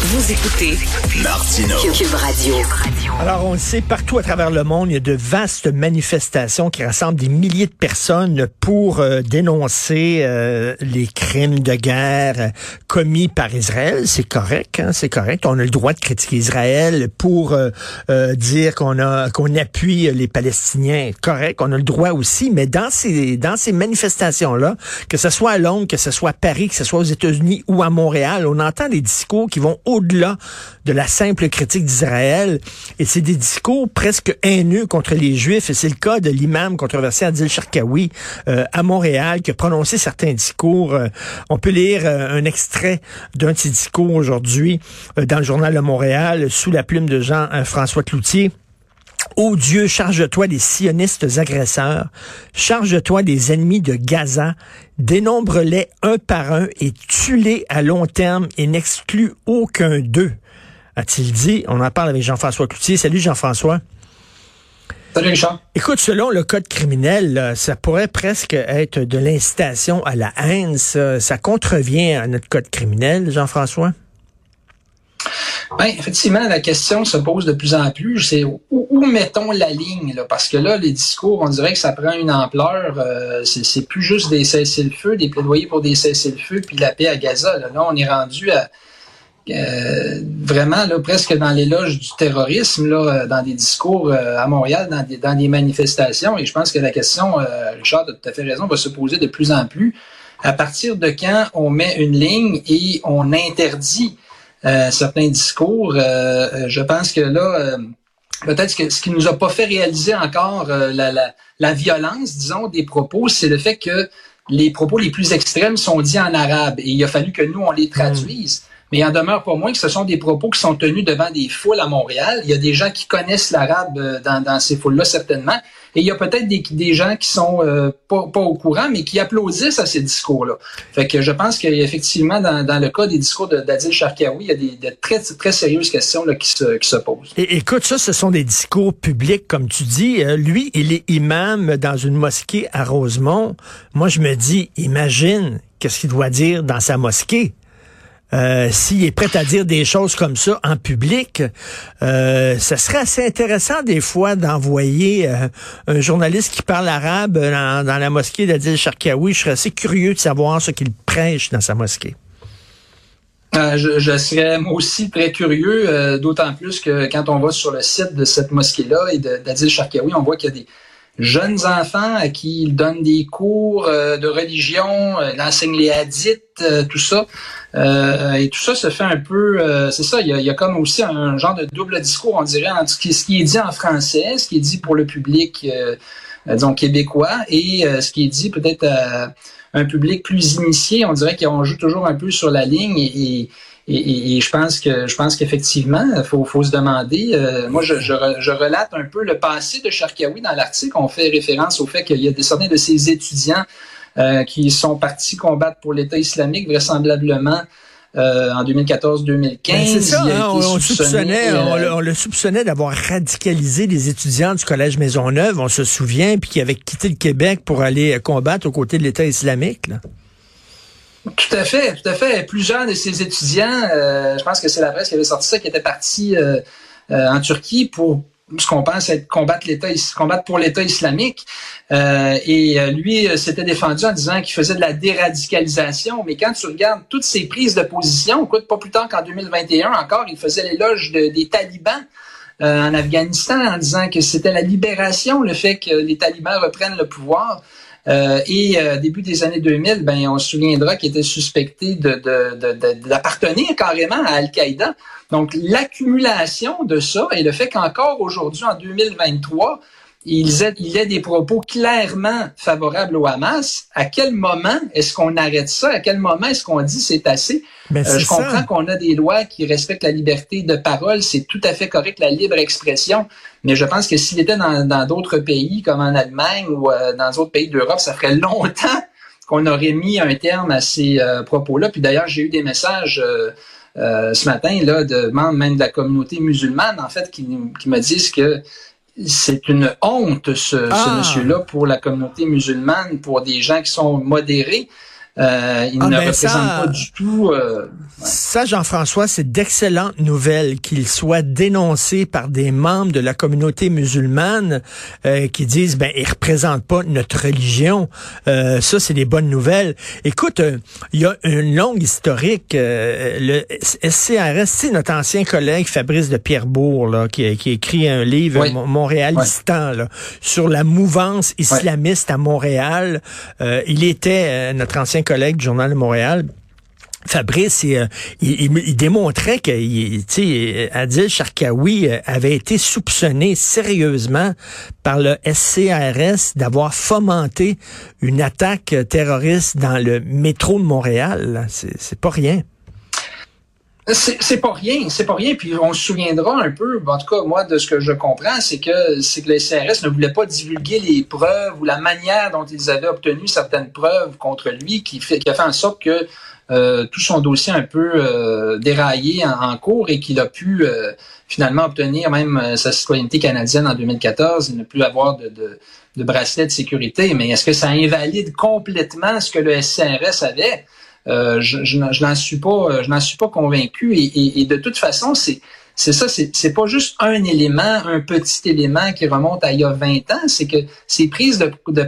Vous écoutez Martineau. Cube Radio. Alors, on le sait, partout à travers le monde, il y a de vastes manifestations qui rassemblent des milliers de personnes pour euh, dénoncer euh, les crimes de guerre euh, commis par Israël. C'est correct, hein, c'est correct. On a le droit de critiquer Israël pour euh, euh, dire qu'on a qu'on appuie les Palestiniens. Correct, on a le droit aussi. Mais dans ces dans ces manifestations-là, que ce soit à Londres, que ce soit à Paris, que ce soit aux États-Unis ou à Montréal, on entend des discours qui vont au-delà de la simple critique d'Israël. Et c'est des discours presque haineux contre les Juifs. Et c'est le cas de l'imam controversé Adil Sharkawi euh, à Montréal qui a prononcé certains discours. Euh, on peut lire euh, un extrait d'un de ses discours aujourd'hui dans le journal de Montréal sous la plume de Jean-François Cloutier. Ô Dieu, charge-toi des sionistes agresseurs, charge-toi des ennemis de Gaza, dénombre-les un par un et tue-les à long terme et n'exclus aucun d'eux, a-t-il dit. On en parle avec Jean-François Cloutier. Salut Jean-François. Salut Richard. Écoute, selon le code criminel, là, ça pourrait presque être de l'incitation à la haine. Ça, ça contrevient à notre code criminel, Jean-François? Ben, effectivement, la question se pose de plus en plus. C'est où, où mettons la ligne là? Parce que là, les discours, on dirait que ça prend une ampleur. Euh, c'est plus juste des cessez-le-feu, des plaidoyers pour des cessez-le-feu, puis la paix à Gaza. Là, là on est rendu à euh, vraiment là, presque dans l'éloge du terrorisme, là, dans des discours euh, à Montréal, dans des, dans des manifestations. Et je pense que la question, euh, Richard a tout à fait raison, va se poser de plus en plus. À partir de quand on met une ligne et on interdit euh, certains discours, euh, je pense que là, euh, peut-être que ce qui nous a pas fait réaliser encore la, la, la, violence, disons, des propos, c'est le fait que les propos les plus extrêmes sont dits en arabe et il a fallu que nous, on les traduise. Mais il en demeure pas moins que ce sont des propos qui sont tenus devant des foules à Montréal. Il y a des gens qui connaissent l'arabe dans, dans ces foules-là, certainement. Et il y a peut-être des, des gens qui sont euh, pas, pas au courant, mais qui applaudissent à ces discours-là. Fait que je pense qu'effectivement, dans, dans le cas des discours d'Adil Sharkawi, il y a des, de très, très sérieuses questions là, qui, se, qui se posent. Et, écoute, ça, ce sont des discours publics, comme tu dis. Euh, lui, il est imam dans une mosquée à Rosemont. Moi, je me dis, imagine qu'est-ce qu'il doit dire dans sa mosquée. Euh, s'il est prêt à dire des choses comme ça en public, euh, ça serait assez intéressant des fois d'envoyer euh, un journaliste qui parle arabe dans, la mosquée d'Adil Sharkawi. Je serais assez curieux de savoir ce qu'il prêche dans sa mosquée. Euh, je, serais aussi très curieux, euh, d'autant plus que quand on va sur le site de cette mosquée-là et d'Adil Sharkawi, on voit qu'il y a des jeunes enfants à qui il donne des cours de religion, il enseigne les hadiths, tout ça. Et tout ça se fait un peu, c'est ça, il y, a, il y, a, comme aussi un genre de double discours, on dirait, entre ce qui, est dit en français, ce qui est dit pour le public, disons, québécois, et ce qui est dit peut-être à un public plus initié. On dirait qu'on joue toujours un peu sur la ligne et, et et, je pense que je pense qu'effectivement, faut, faut, se demander. Euh, moi, je, je, je, relate un peu le passé de Sharkawi dans l'article. On fait référence au fait qu'il y a certains de ses étudiants euh, qui sont partis combattre pour l'État islamique, vraisemblablement. Euh, en 2014-2015. Ben, c'est ça, hein, on, on, soupçonnait, on, le, on, le soupçonnait d'avoir radicalisé des étudiants du Collège Maisonneuve, on se souvient, puis qui avaient quitté le Québec pour aller combattre aux côtés de l'État islamique. Là. Tout à fait, tout à fait. Plusieurs de ces étudiants, euh, je pense que c'est la presse qui avait sorti ça, qui étaient partis euh, euh, en Turquie pour ce qu'on pense être combattre l'État, combattre pour l'État islamique. Euh, et lui s'était défendu en disant qu'il faisait de la déradicalisation. Mais quand tu regardes toutes ses prises de position, écoute, pas plus tard qu'en 2021 encore, il faisait l'éloge de, des talibans. en Afghanistan en disant que c'était la libération, le fait que les talibans reprennent le pouvoir. Euh, et euh, début des années 2000, ben, on se souviendra qu'il était suspecté d'appartenir carrément à Al-Qaïda. Donc, l'accumulation de ça et le fait qu'encore aujourd'hui, en 2023, il il ait des propos clairement favorables au Hamas. À quel moment est-ce qu'on arrête ça? À quel moment est-ce qu'on dit c'est assez? Ben, euh, je comprends qu'on a des lois qui respectent la liberté de parole. C'est tout à fait correct, la libre expression. Mais je pense que s'il était dans d'autres pays, comme en Allemagne ou euh, dans d'autres pays d'Europe, ça ferait longtemps qu'on aurait mis un terme à ces euh, propos-là. Puis d'ailleurs, j'ai eu des messages euh, ce matin là de membres même de la communauté musulmane, en fait, qui, qui me disent que c'est une honte, ce, Ah. ce monsieur-là, pour la communauté musulmane, pour des gens qui sont modérés. Euh, il Ah, ne ben représente ça- pas du tout. euh, Ça, Jean-François, c'est d'excellentes nouvelles qu'il soit dénoncé par des membres de la communauté musulmane euh, qui disent, ben, il représente pas notre religion. Euh, ça, c'est des bonnes nouvelles. Écoute, euh, il y a une longue historique. euh, le SCRS, c'est notre ancien collègue Fabrice de Pierrebourg, là, qui, qui a écrit un livre, Oui. Mon- Montréalistan, là, sur la mouvance islamiste à Montréal. Euh, il était euh, notre ancien collègue du Journal de Montréal. Fabrice, il, démontrait que il- Adil Sharkawi euh, avait été soupçonné sérieusement par le SCRS d'avoir fomenté une attaque terroriste dans le métro de Montréal. c'est pas rien. C'est pas rien, c'est pas rien. Puis on se souviendra un peu, en tout cas moi de ce que je comprends, c'est que c'est que le CRS ne voulait pas divulguer les preuves ou la manière dont ils avaient obtenu certaines preuves contre lui, qui, fait, a fait en sorte que euh, tout son dossier un peu euh, déraillé en, en cours et qu'il a pu euh, finalement obtenir même euh, sa citoyenneté canadienne en 2014 et ne plus avoir de, de, de bracelet de sécurité. Mais est-ce que ça invalide complètement ce que le SCRS avait? Euh, je, je, n'en- je n'en suis pas, je n'en suis pas convaincu. Et, et, et de toute façon, c'est c'est ça, c'est c'est pas juste un élément, un petit élément qui remonte à il y a 20 ans. C'est que ces prises de, de,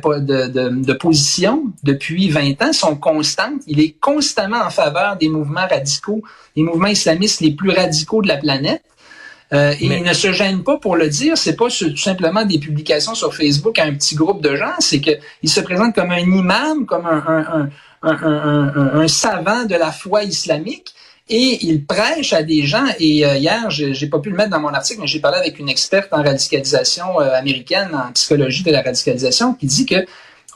de, de, position depuis 20 ans sont constantes. Il est constamment en faveur des mouvements radicaux, des mouvements islamistes les plus radicaux de la planète. Euh, et Mais- il ne se gêne pas pour le dire. C'est pas tout simplement des publications sur Facebook à un petit groupe de gens. C'est que il se présente comme un imam, comme un, un, un, un, savant de la foi islamique. Et il prêche à des gens. Et euh, hier, j'ai pas pu le mettre dans mon article, mais j'ai parlé avec une experte en radicalisation euh, américaine, en psychologie de la radicalisation, qui dit que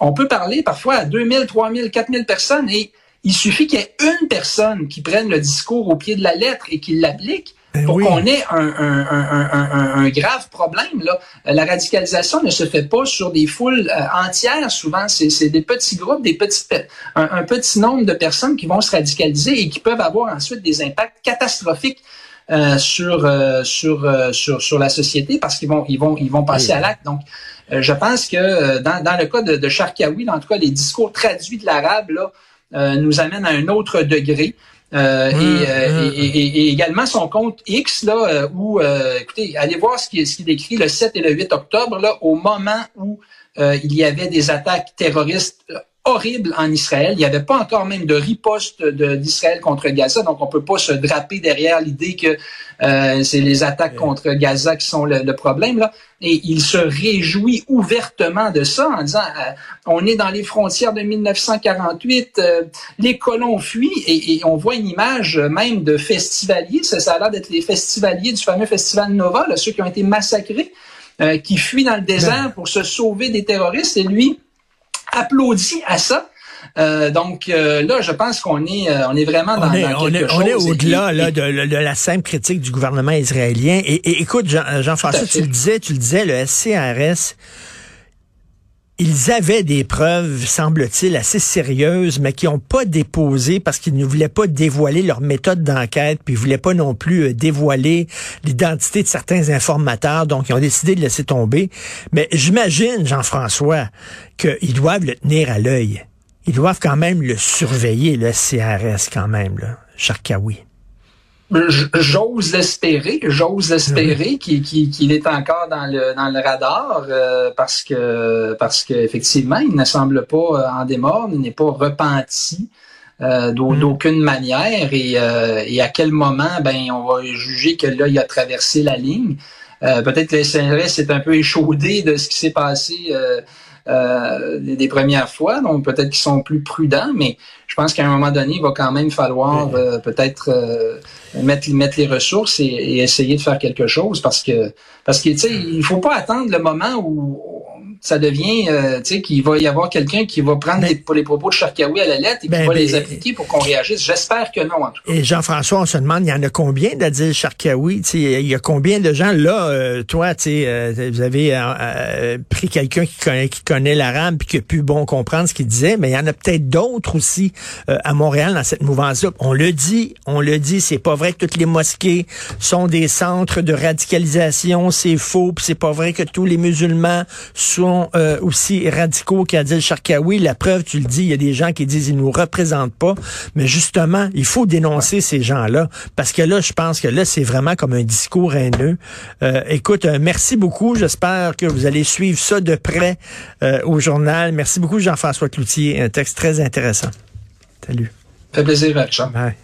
on peut parler parfois à 2000, 3000, 4000 personnes et il suffit qu'il y ait une personne qui prenne le discours au pied de la lettre et qui l'applique pour oui. qu'on ait un, un, un, un, grave problème. Là. La radicalisation ne se fait pas sur des foules euh, entières. Souvent, c'est des petits groupes, des petits, un, petit nombre de personnes qui vont se radicaliser et qui peuvent avoir ensuite des impacts catastrophiques euh, sur, euh, sur, euh, sur, sur la société parce qu'ils vont, ils vont, ils vont passer Oui. à l'acte. Donc, euh, je pense que dans, dans le cas de, de Sharkawi, en tout cas, les discours traduits de l'arabe là, euh, nous amènent à un autre degré. Euh, Hum, et, euh, hum. et, et- et également son compte X là euh, où euh, écoutez allez voir ce qui ce qu'il écrit le 7 et le 8 octobre là au moment où euh, il y avait des attaques terroristes horribles en Israël. Il n'y avait pas encore même de riposte d'Israël contre Gaza, donc on peut pas se draper derrière l'idée que euh, c'est les attaques contre Gaza qui sont le, le problème là. Et il se réjouit ouvertement de ça en disant euh, on est dans les frontières de 1948, euh, les colons fuient et, et on voit une image même de festivaliers. Ça, ça a l'air d'être les festivaliers du fameux festival Nova, là, ceux qui ont été massacrés, euh, qui fuient dans le désert pour se sauver des terroristes. Et lui applaudit à ça. Euh, donc euh, là, je pense qu'on est, euh, on est vraiment dans, on est, dans on quelque est, chose. on est au-delà et- là, de, de- la simple critique du gouvernement israélien. Et, et écoute, Jean- Jean-François, tu le disais, tu le disais, le SCRS, ils avaient des preuves, semble-t-il, assez sérieuses, mais qui n'ont pas déposé parce qu'ils ne voulaient pas dévoiler leur méthode d'enquête, puis ils voulaient pas non plus euh, dévoiler l'identité de certains informateurs, donc ils ont décidé de laisser tomber. Mais j'imagine, Jean-François, qu'ils doivent le tenir à l'œil. Ils doivent quand même le surveiller, le SCRS, quand même, là, Sharkawi. J'ose l'espérer, j'ose l'espérer qu'il est encore dans le dans le radar euh, parce que parce que effectivement il ne semble pas euh, en démordre, il n'est pas repenti euh, Mm. d'aucune manière et, euh, et à quel moment ben on va juger que là il a traversé la ligne. Peut-être que le SNRS est un peu échaudé de ce qui s'est passé euh, des, des premières fois, donc peut-être qu'ils sont plus prudents, mais je pense qu'à un moment donné, il va quand même falloir Oui. euh, peut-être euh, mettre, mettre les ressources et, et essayer de faire quelque chose parce que parce que tu sais, il faut pas attendre le moment où ça devient, euh, tu sais, qu'il va y avoir quelqu'un qui va prendre les, les, propos de Charkaoui à la lettre et qui ben, va les ben, appliquer pour qu'on réagisse. J'espère que non, en tout cas. Et Jean-François, on se demande, il y en a combien d'Adil Charkaoui? Tu sais, il y a combien de gens là, euh, toi, tu sais, euh, vous avez euh, pris quelqu'un qui connaît, qui connaît l'arabe puis qui a pu bon comprendre ce qu'il disait, mais il y en a peut-être d'autres aussi à Montréal dans cette mouvance-là. On le dit, on le dit, c'est pas vrai que toutes les mosquées sont des centres de radicalisation, c'est faux, puis c'est pas vrai que tous les musulmans sont euh, aussi radicaux qu'Adil Sharkawi. La preuve, tu le dis, il y a des gens qui disent ils nous représentent pas. Mais justement, il faut dénoncer ces gens-là parce que là, je pense que là, c'est vraiment comme un discours haineux. Euh, écoute, euh, merci beaucoup. J'espère que vous allez suivre ça de près au journal. Merci beaucoup, Jean-François Cloutier. Un texte très intéressant. Salut. Ça fait plaisir, Richard. Bye.